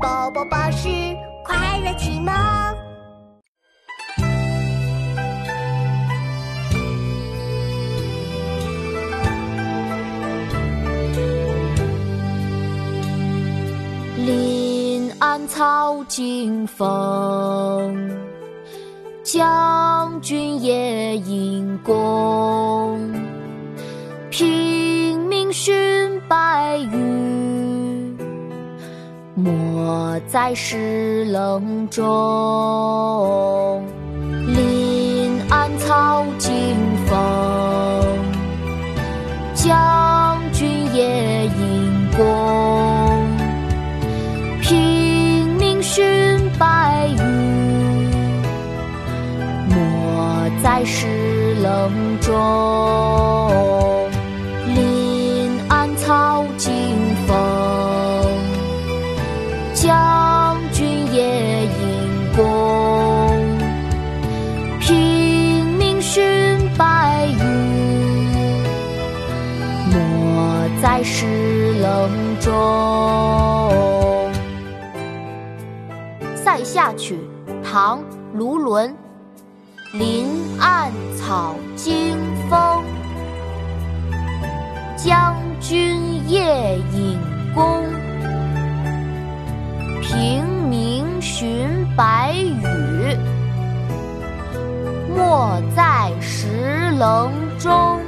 宝宝巴士快乐启蒙。临安草惊风，将军夜引弓。平明寻白羽，没在石棱中。临暗草惊风，将军夜引弓。平明寻白羽，没在石棱中。寻白羽，没在石棱中。《塞下曲》唐·卢纶，林暗草惊风，将军夜引弓。平明寻白羽，没在石棱中。